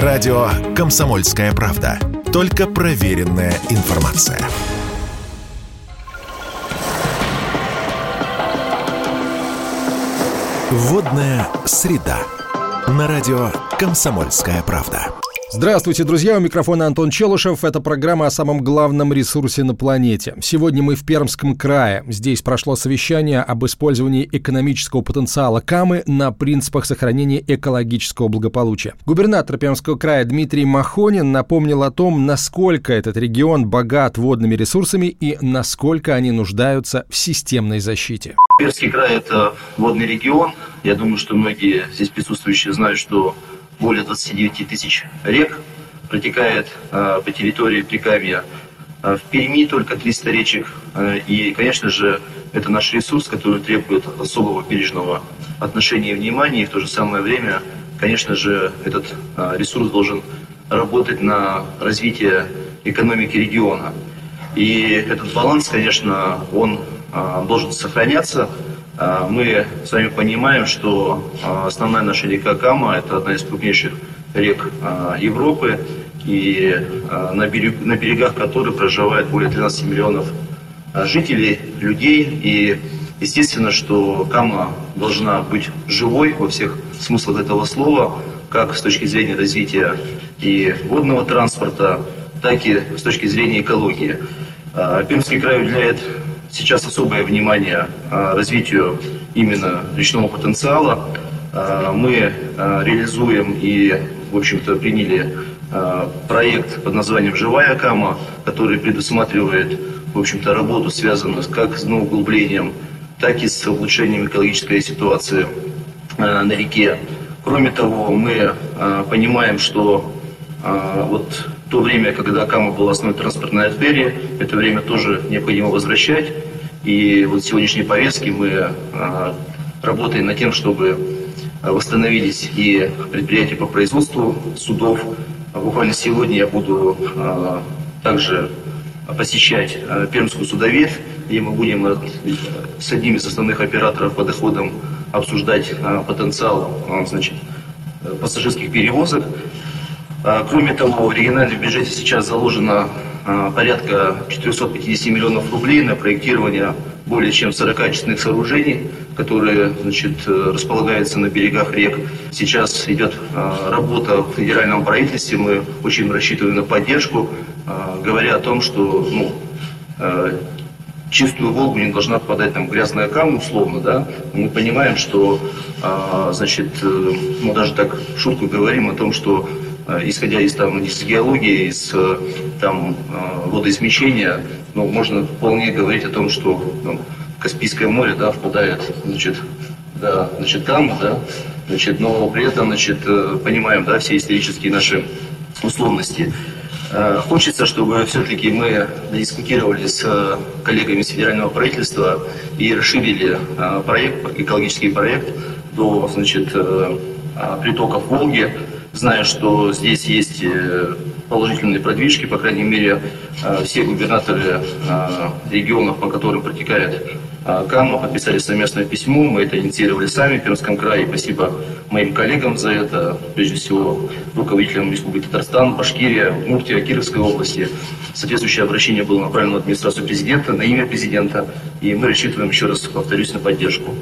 Радио «Комсомольская правда». Только проверенная информация. Водная среда. На радио «Комсомольская правда». Здравствуйте, друзья! У микрофона Антон Челышев. Это программа о самом главном ресурсе на планете. Сегодня мы в Пермском крае. Здесь прошло совещание об использовании экономического потенциала Камы на принципах сохранения экологического благополучия. Губернатор Пермского края Дмитрий Махонин напомнил о том, насколько этот регион богат водными ресурсами и насколько они нуждаются в системной защите. Пермский край – это водный регион. Я думаю, что многие здесь присутствующие знают, что более 29 тысяч рек протекает э, по территории Прикамья. Э, в Перми только 300 речек. Э, и, конечно же, это наш ресурс, который требует особого бережного отношения и внимания. И в то же самое время, конечно же, этот ресурс должен работать на развитие экономики региона. И этот баланс, конечно, он должен сохраняться. А, мы с вами понимаем, что а, основная наша река Кама – это одна из крупнейших рек а, Европы, и на, берег, на берегах которой проживает более 13 миллионов жителей, людей. И естественно, что Кама должна быть живой во всех смыслах этого слова, как с точки зрения развития и водного транспорта, так и с точки зрения экологии. Пермский край уделяет сейчас особое внимание а, развитию именно речного потенциала. А, мы а, реализуем и, в общем-то, приняли проект под названием «Живая Кама», который предусматривает, в общем-то, работу, связанную как с углублением, так и с улучшением экологической ситуации на реке. Кроме того, мы понимаем, что вот то время, когда Кама была основной транспортной артерией, это время тоже необходимо возвращать. И вот в сегодняшней повестке мы а, работаем над тем, чтобы восстановились и предприятия по производству судов. Буквально сегодня я буду а, также посещать а, Пермскую судоветь, и мы будем с одним из основных операторов по доходам обсуждать потенциал значит, пассажирских перевозок. А, кроме того, в региональном бюджете сейчас заложено а, порядка 450 миллионов рублей на проектирование более чем 40 очистных сооружений, которые значит, располагаются на берегах рек. Сейчас идет работа в федеральном правительстве, мы очень рассчитываем на поддержку, говоря о том, что ну, чистую Волгу не должна попадать там грязная камня, условно, да, мы понимаем, что, значит, э, мы даже так шутку говорим о том, что Э, исходя из, там, из геологии, из э, там, э, водоизмещения, ну, можно вполне говорить о том, что ну, Каспийское море да, впадает значит, да, значит, там, да, значит, но при этом значит, понимаем да, все исторические наши условности. Хочется, чтобы все-таки мы дискутировали с коллегами с федерального правительства и расширили проект, экологический проект до значит, притоков Волги, Знаю, что здесь есть э, положительные продвижки, по крайней мере, э, все губернаторы э, регионов, по которым протекает Кама, подписали совместное письмо. Мы это инициировали сами в Пермском крае. Спасибо моим коллегам за это, прежде всего руководителям Республики Татарстан, Башкирия, Муртия, Кировской области. Соответствующее обращение было направлено в администрацию президента, на имя президента, и мы рассчитываем, еще раз повторюсь, на поддержку.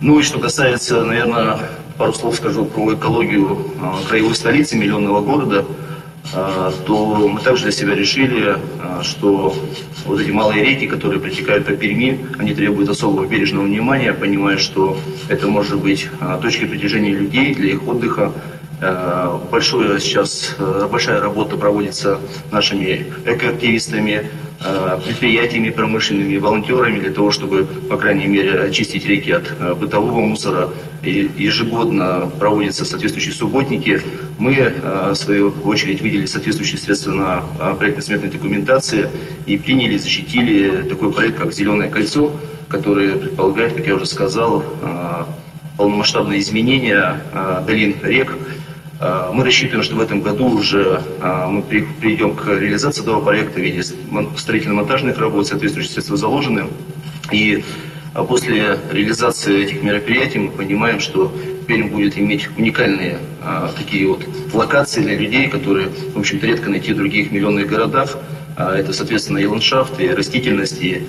Ну и что касается, наверное, пару слов скажу про экологию а, краевой столицы, миллионного города, а, то мы также для себя решили, а, что вот эти малые реки, которые протекают по Перми, они требуют особого бережного внимания, понимая, что это может быть точкой притяжения людей для их отдыха, Э, большое сейчас, э, большая работа проводится нашими экоактивистами, э, предприятиями промышленными, волонтерами для того, чтобы, по крайней мере, очистить реки от бытового мусора. Ежегодно проводятся соответствующие субботники. Мы, в свою очередь, выделили соответствующие средства на проектно-сметной документации и приняли, защитили такой проект, как «Зеленое кольцо», который предполагает, как я уже сказал, полномасштабное изменение долин рек, мы рассчитываем, что в этом году уже мы придем к реализации этого проекта в виде строительно-монтажных работ, соответствующие средства заложены. И а, после реализации этих мероприятий мы понимаем, что Пермь будет иметь уникальные а, такие вот локации для людей, которые, в общем-то, редко найти в других миллионных городах. А это, соответственно, и ландшафт, и растительность, и,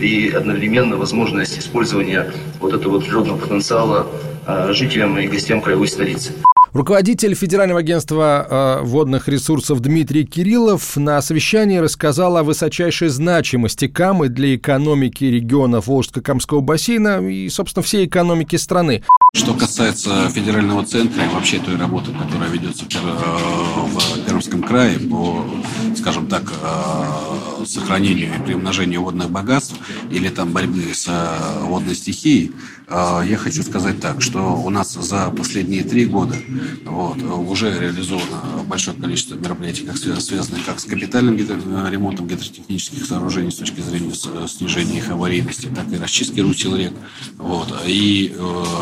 и одновременно возможность использования вот этого природного потенциала а, жителям и гостям краевой столицы. Руководитель Федерального агентства э, водных ресурсов Дмитрий Кириллов на совещании рассказал о высочайшей значимости Камы для экономики регионов Волжско-Камского бассейна и, собственно, всей экономики страны. Что касается федерального центра и вообще той работы, которая ведется в э, Пермском крае по, скажем так, э, сохранению и приумножению водных богатств или там борьбы с э, водной стихией, я хочу сказать так, что у нас за последние три года вот, уже реализовано большое количество мероприятий, как связанных как с капитальным ремонтом гидротехнических сооружений с точки зрения снижения их аварийности, так и расчистки русел рек. Вот, и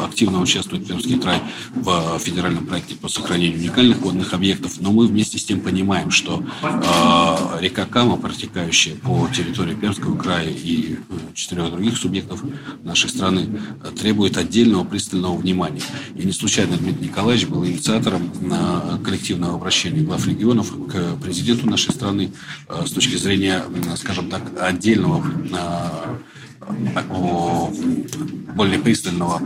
активно активно участвует Пермский край в федеральном проекте по сохранению уникальных водных объектов, но мы вместе с тем понимаем, что э, река Кама, протекающая по территории Пермского края и э, четырех других субъектов нашей страны, требует отдельного пристального внимания. И не случайно Дмитрий Николаевич был инициатором коллективного обращения глав регионов к президенту нашей страны э, с точки зрения, скажем так, отдельного э, более пристального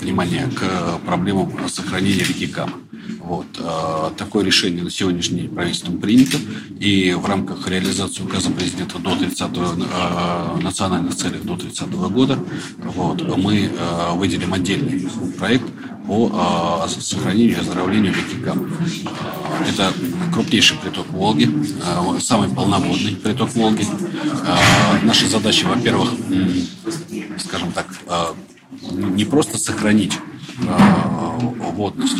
внимания к проблемам сохранения реки Кама. Вот. А, такое решение на сегодняшний день правительством принято. И в рамках реализации указа президента до 30 а, национальных целей до 30 года вот, мы а, выделим отдельный проект по сохранению и оздоровлению реки Кама. Это крупнейший приток Волги, самый полноводный приток Волги. Наша задача, во-первых, скажем так, не просто сохранить водность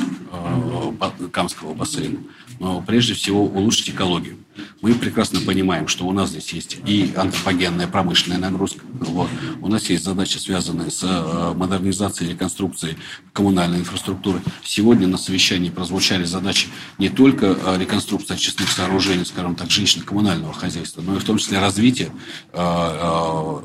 Камского бассейна, но прежде всего улучшить экологию. Мы прекрасно понимаем, что у нас здесь есть и антропогенная промышленная нагрузка. Вот. У нас есть задачи, связанные с э, модернизацией и реконструкцией коммунальной инфраструктуры. Сегодня на совещании прозвучали задачи не только э, реконструкции очистных сооружений, скажем так, жилищно-коммунального хозяйства, но и в том числе развитие, э,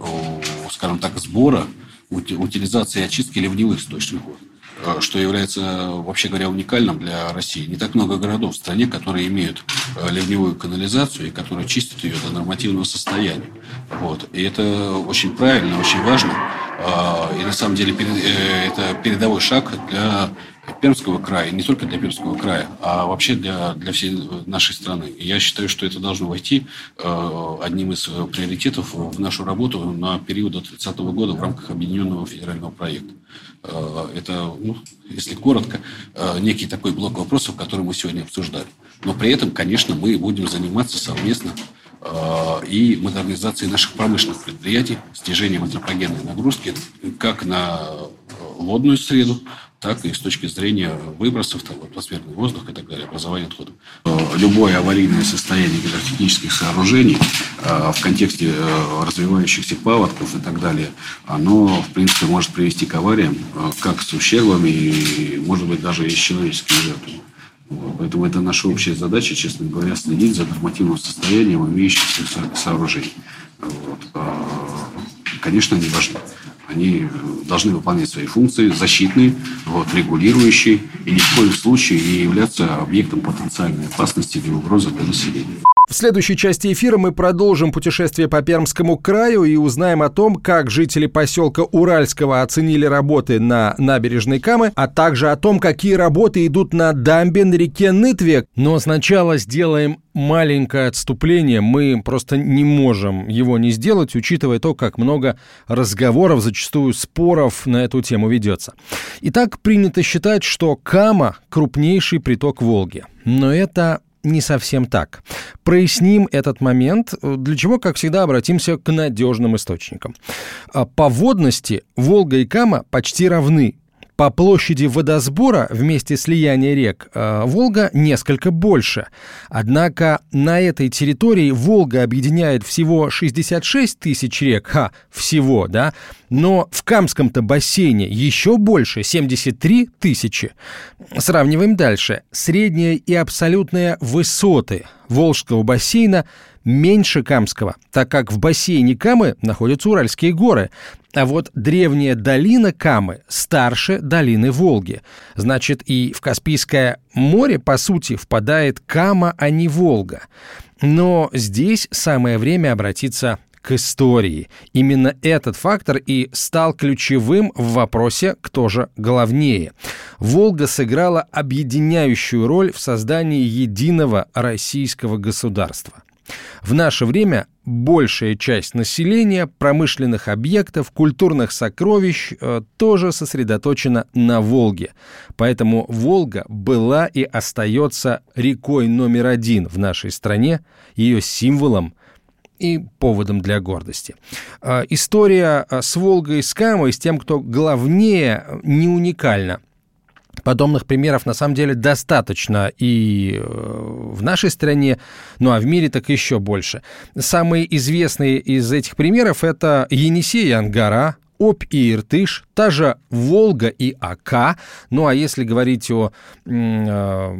скажем так, сбора, утилизации очистки ливневых источников воды. Э, что является, вообще говоря, уникальным для России. Не так много городов в стране, которые имеют э, ливневую канализацию и которые чистят ее до нормативного состояния. Вот. И это очень правильно, очень важно. А, и на самом деле э, это передовой шаг для Пермского края, не только для Пермского края, а вообще для, для всей нашей страны. И я считаю, что это должно войти одним из приоритетов в нашу работу на период до 30 года в рамках объединенного федерального проекта. Э, это, ну, если коротко, э, некий такой блок вопросов, который мы сегодня обсуждали. Но при этом, конечно, мы будем заниматься совместно э, и модернизацией наших промышленных предприятий, снижением антропогенной нагрузки как на водную среду, так и с точки зрения выбросов, там, атмосферный воздух и так далее, образования отходов. Любое аварийное состояние гидротехнических сооружений э, в контексте э, развивающихся паводков и так далее, оно, в принципе, может привести к авариям, э, как с ущербами и, может быть, даже и с человеческими жертвами. Поэтому это наша общая задача, честно говоря, следить за нормативным состоянием имеющихся сооружений. Вот. Конечно, они важны они должны выполнять свои функции защитные, вот, регулирующие и ни в коем случае не являться объектом потенциальной опасности или угрозы для населения. В следующей части эфира мы продолжим путешествие по Пермскому краю и узнаем о том, как жители поселка Уральского оценили работы на набережной Камы, а также о том, какие работы идут на дамбе на реке Нытве. Но сначала сделаем маленькое отступление. Мы просто не можем его не сделать, учитывая то, как много разговоров, зачастую споров на эту тему ведется. Итак, принято считать, что Кама – крупнейший приток Волги. Но это не совсем так. Проясним этот момент, для чего, как всегда, обратимся к надежным источникам. А по водности Волга и Кама почти равны, по площади водосбора вместе слияния рек э, Волга несколько больше. Однако на этой территории Волга объединяет всего 66 тысяч рек, ха, всего, да, но в Камском-то бассейне еще больше, 73 тысячи. Сравниваем дальше. Средняя и абсолютная высоты Волжского бассейна меньше Камского, так как в бассейне Камы находятся Уральские горы, а вот древняя долина Камы старше долины Волги. Значит, и в Каспийское море, по сути, впадает Кама, а не Волга. Но здесь самое время обратиться к истории. Именно этот фактор и стал ключевым в вопросе «кто же главнее?». Волга сыграла объединяющую роль в создании единого российского государства. В наше время большая часть населения, промышленных объектов, культурных сокровищ э, тоже сосредоточена на Волге. Поэтому Волга была и остается рекой номер один в нашей стране, ее символом и поводом для гордости. А, история а, с Волгой, с Камой, с тем, кто главнее, не уникальна. Подобных примеров на самом деле достаточно и э, в нашей стране, ну а в мире так еще больше. Самые известные из этих примеров это Енисей и Ангара, Обь и Иртыш, та же Волга и Ака. Ну а если говорить о э,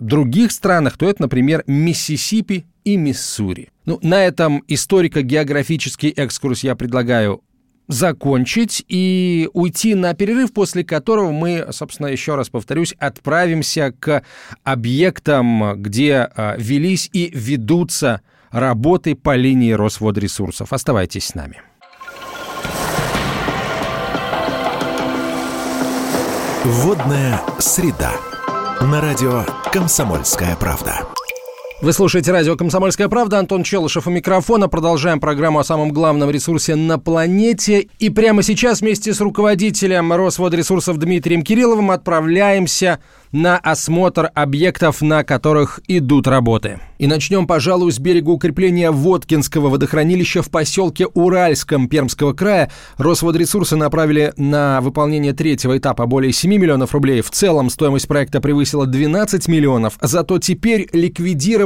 других странах, то это, например, Миссисипи и Миссури. Ну, на этом историко-географический экскурс я предлагаю закончить и уйти на перерыв, после которого мы, собственно, еще раз повторюсь, отправимся к объектам, где э, велись и ведутся работы по линии Росводресурсов. Оставайтесь с нами. Водная среда. На радио «Комсомольская правда». Вы слушаете радио «Комсомольская правда». Антон Челышев у микрофона. Продолжаем программу о самом главном ресурсе на планете. И прямо сейчас вместе с руководителем Росводресурсов Дмитрием Кирилловым отправляемся на осмотр объектов, на которых идут работы. И начнем, пожалуй, с берега укрепления Воткинского водохранилища в поселке Уральском Пермского края. Росводресурсы направили на выполнение третьего этапа более 7 миллионов рублей. В целом стоимость проекта превысила 12 миллионов, зато теперь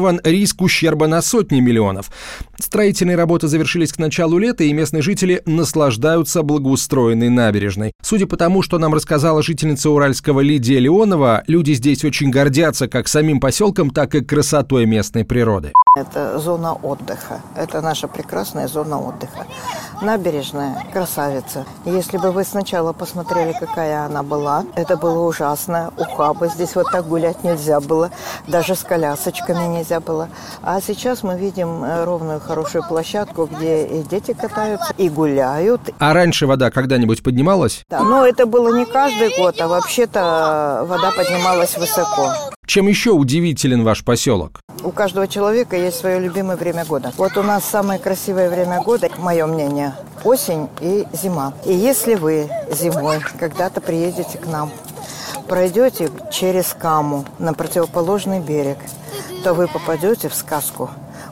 ликвидирован риск ущерба на сотни миллионов. Строительные работы завершились к началу лета, и местные жители наслаждаются благоустроенной набережной. Судя по тому, что нам рассказала жительница Уральского Лидия Леонова, люди здесь очень гордятся как самим поселком, так и красотой местной природы. Это зона отдыха. Это наша прекрасная зона отдыха. Набережная красавица. Если бы вы сначала посмотрели, какая она была, это было ужасно. Ухаба. Здесь вот так гулять нельзя было. Даже с колясочками нельзя было. А сейчас мы видим э, ровную хорошую площадку, где и дети катаются, и гуляют. А раньше вода когда-нибудь поднималась? Да, но это было не каждый год, а вообще-то вода поднималась высоко. Чем еще удивителен ваш поселок? У каждого человека есть свое любимое время года. Вот у нас самое красивое время года, мое мнение, осень и зима. И если вы зимой когда-то приедете к нам, пройдете через Каму на противоположный берег, то вы попадете в сказку.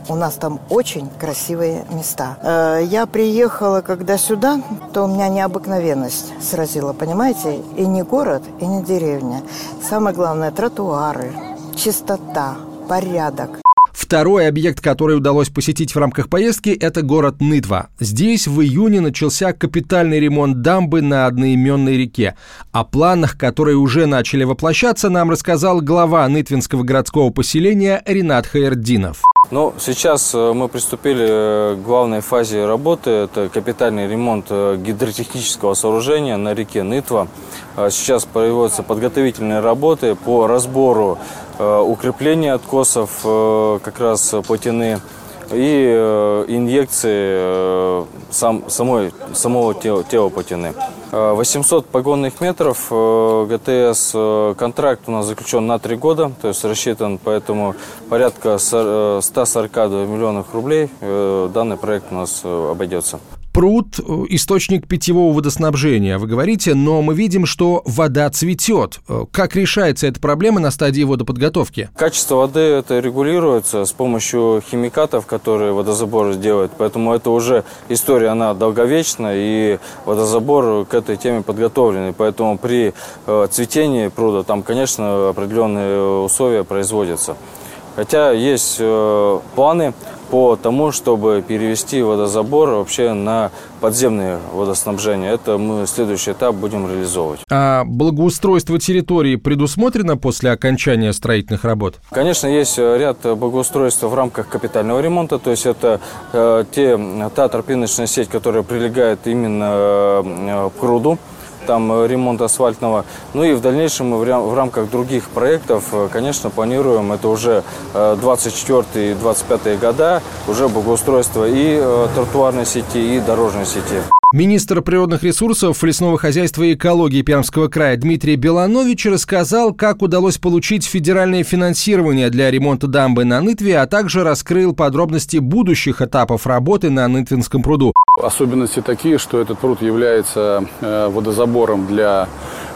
У нас там очень красивые места. Э, я приехала, когда сюда, то у меня необыкновенность сразила, понимаете? И не город, и не деревня. Самое главное – тротуары, чистота, порядок. Второй объект, который удалось посетить в рамках поездки, это город Нытва. Здесь в июне начался капитальный ремонт дамбы на одноименной реке. О планах, которые уже начали воплощаться, нам рассказал глава Нытвинского городского поселения Ренат Хаердинов. Ну, сейчас э, мы приступили э, к главной фазе работы. Это капитальный ремонт э, гидротехнического сооружения на реке Нытва. Сейчас производятся подготовительные работы по разбору укрепления откосов как раз плотины и инъекции сам, самой, самого тела, тела плотины. 800 погонных метров э, ГТС. Э, контракт у нас заключен на три года, то есть рассчитан поэтому порядка 142 э, миллионов рублей. Данный проект у нас обойдется пруд – источник питьевого водоснабжения, вы говорите, но мы видим, что вода цветет. Как решается эта проблема на стадии водоподготовки? Качество воды это регулируется с помощью химикатов, которые водозабор делает, поэтому это уже история, она долговечна, и водозабор к этой теме подготовленный, поэтому при э, цветении пруда там, конечно, определенные условия производятся. Хотя есть э, планы по тому, чтобы перевести водозабор вообще на подземное водоснабжение. Это мы следующий этап будем реализовывать. А благоустройство территории предусмотрено после окончания строительных работ? Конечно, есть ряд благоустройства в рамках капитального ремонта, то есть это э, те, та тропиночная сеть, которая прилегает именно э, к пруду, там э, ремонт асфальтного. Ну и в дальнейшем мы в рамках других проектов, э, конечно, планируем, это уже 24 и 25 года, уже благоустройство и э, тротуарной сети, и дорожной сети. Министр природных ресурсов, лесного хозяйства и экологии Пермского края Дмитрий Беланович рассказал, как удалось получить федеральное финансирование для ремонта дамбы на Нытве, а также раскрыл подробности будущих этапов работы на Нытвинском пруду. Особенности такие, что этот пруд является э, водозабором для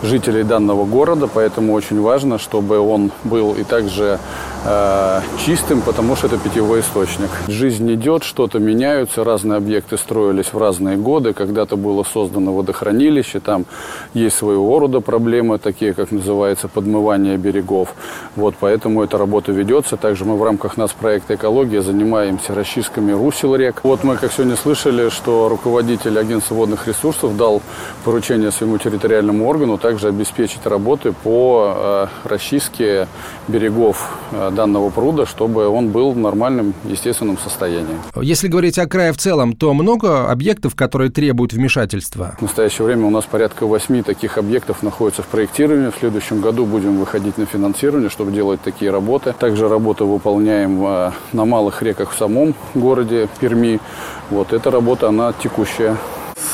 жителей данного города, поэтому очень важно, чтобы он был и также э, чистым, потому что это питьевой источник. Жизнь идет, что-то меняются, разные объекты строились в разные годы. Когда-то было создано водохранилище, там есть своего рода проблемы, такие как называется подмывание берегов. Вот, поэтому эта работа ведется. Также мы в рамках нас проекта «Экология» занимаемся расчистками русел рек. Вот мы, как сегодня слышали, что руководитель агентства водных ресурсов дал поручение своему территориальному органу также обеспечить работы по э, расчистке берегов э, данного пруда, чтобы он был в нормальном, естественном состоянии. Если говорить о крае в целом, то много объектов, которые требуют вмешательства? В настоящее время у нас порядка восьми таких объектов находится в проектировании. В следующем году будем выходить на финансирование, чтобы делать такие работы. Также работы выполняем э, на малых реках в самом городе Перми. Вот эта работа, она текущая.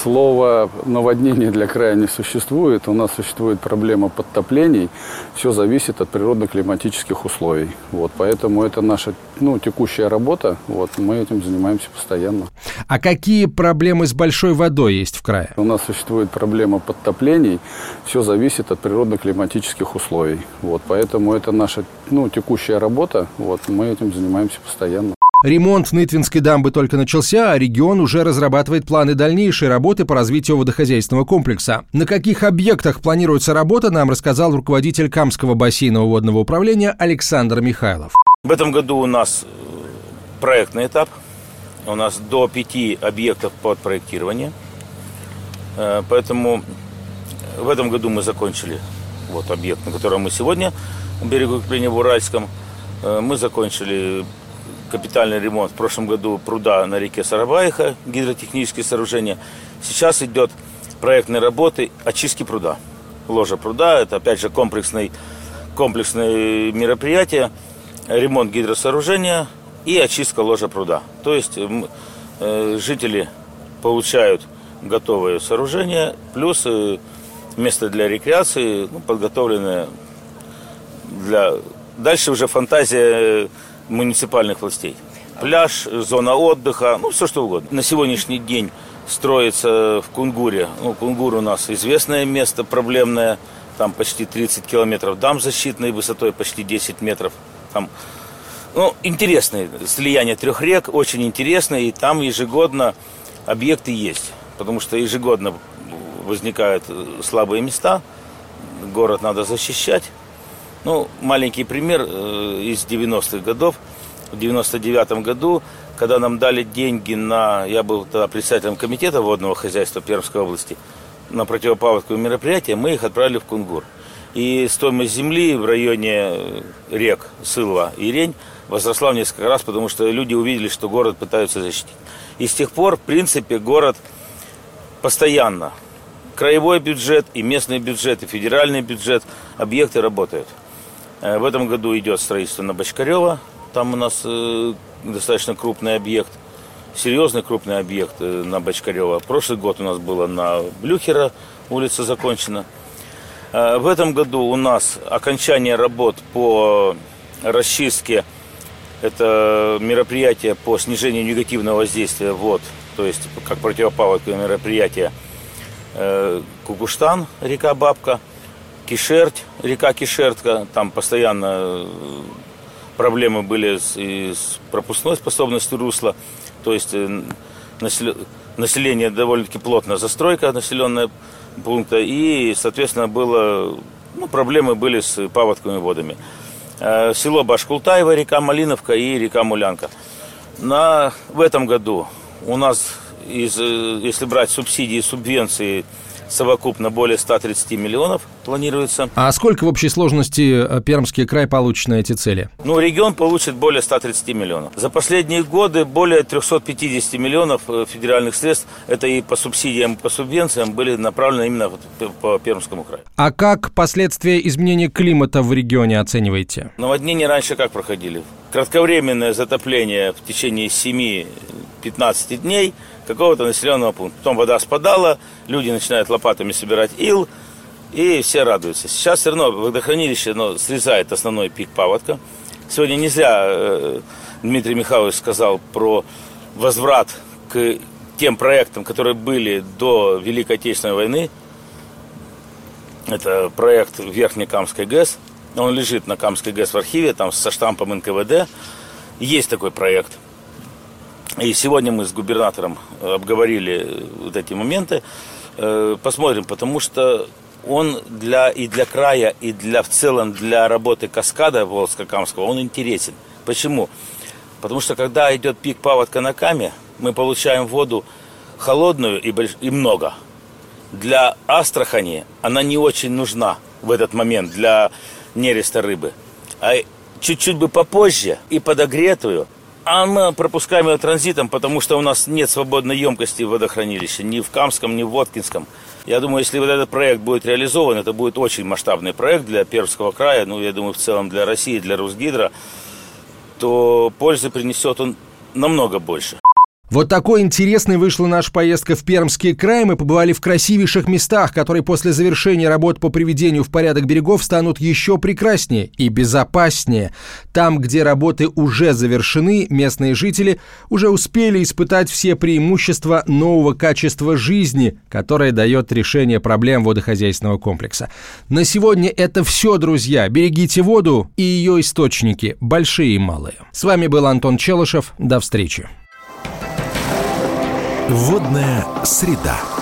Слова наводнение для края не существует. У нас существует проблема подтоплений. Все зависит от природно-климатических условий. Вот, поэтому это наша ну, текущая работа. Вот, мы этим занимаемся постоянно. А какие проблемы с большой водой есть в крае? У нас существует проблема подтоплений. Все зависит от природно-климатических условий. Вот, поэтому это наша ну, текущая работа. Вот, мы этим занимаемся постоянно. Ремонт Нытвинской дамбы только начался, а регион уже разрабатывает планы дальнейшей работы по развитию водохозяйственного комплекса. На каких объектах планируется работа, нам рассказал руководитель Камского бассейнового водного управления Александр Михайлов. В этом году у нас э, проектный этап. У нас до пяти объектов под проектирование. Э, поэтому в этом году мы закончили вот объект, на котором мы сегодня, берегу укрепления в Уральском. Э, мы закончили капитальный ремонт в прошлом году пруда на реке Сарабаиха, гидротехнические сооружения. Сейчас идет проектные работы очистки пруда. Ложа пруда, это опять же комплексный, комплексное мероприятие, ремонт гидросооружения и очистка ложа пруда. То есть э, жители получают готовое сооружение, плюс э, место для рекреации, ну, подготовленное для... Дальше уже фантазия муниципальных властей. Пляж, зона отдыха, ну, все что угодно. На сегодняшний день строится в Кунгуре. Ну, Кунгур у нас известное место, проблемное. Там почти 30 километров дам защитной высотой почти 10 метров. Там, ну, интересное слияние трех рек, очень интересно. И там ежегодно объекты есть. Потому что ежегодно возникают слабые места. Город надо защищать. Ну, маленький пример э, из 90-х годов. В 99 году, когда нам дали деньги на... Я был тогда председателем комитета водного хозяйства Пермской области, на противопаводковое мероприятие, мы их отправили в Кунгур. И стоимость земли в районе э, рек Сылва и Рень возросла в несколько раз, потому что люди увидели, что город пытаются защитить. И с тех пор, в принципе, город постоянно, краевой бюджет и местный бюджет, и федеральный бюджет, объекты работают. Э, в этом году идет строительство на Бочкарева. Там у нас э, достаточно крупный объект. Серьезный крупный объект э, на Бочкарева. Прошлый год у нас было на Блюхера, улица закончена. В этом году у нас окончание работ по расчистке. Это мероприятие по снижению негативного воздействия вод, то есть как противопаводковое мероприятие. Кукуштан, река Бабка – Кишерть, река Кишертка, там постоянно э, проблемы были с, с пропускной способностью русла, то есть э, население довольно-таки плотная застройка населенная пункта, и, соответственно, было, ну, проблемы были с паводковыми водами. Э, село Башкултаево, река Малиновка и река Мулянка. На, в этом году у нас, из, если брать субсидии и субвенции, совокупно более 130 миллионов планируется. А сколько в общей сложности э, Пермский край получит на эти цели? Ну, регион получит более 130 миллионов. За последние годы более 350 миллионов э, федеральных средств, это и по субсидиям, и по субвенциям, были направлены именно по Пермскому краю. А как последствия изменения климата в регионе оцениваете? Наводнения раньше как проходили? Кратковременное затопление в течение 7-15 дней – какого-то населенного пункта. Потом вода спадала, люди начинают лопатами собирать ил, и все радуются. Сейчас все равно водохранилище оно срезает основной пик паводка. Сегодня не зря э, Дмитрий Михайлович сказал про возврат к тем проектам, которые были до Великой Отечественной войны. Это проект Верхней Камской ГЭС. Он лежит на Камской ГЭС в архиве, там со штампом НКВД. Есть такой проект – и сегодня мы с губернатором э, обговорили вот эти моменты. Э, посмотрим, потому что он для, и для края, и для, в целом для работы каскада Волжско-Камского, он интересен. Почему? Потому что когда идет пик паводка на Каме, мы получаем воду холодную и, больш... и много. Для Астрахани она не очень нужна в этот момент для нереста рыбы. А чуть-чуть бы попозже и подогретую а мы пропускаем ее транзитом, потому что у нас нет свободной емкости в водохранилище, ни в Камском, ни в Воткинском. Я думаю, если вот этот проект будет реализован, это будет очень масштабный проект для Пермского края, ну, я думаю, в целом для России, для Русгидро, то пользы принесет он намного больше. Вот такой интересной вышла наша поездка в Пермский край. Мы побывали в красивейших местах, которые после завершения работ по приведению в порядок берегов станут еще прекраснее и безопаснее. Там, где работы уже завершены, местные жители уже успели испытать все преимущества нового качества жизни, которое дает решение проблем водохозяйственного комплекса. На сегодня это все, друзья. Берегите воду и ее источники, большие и малые. С вами был Антон Челышев. До встречи. Водная среда.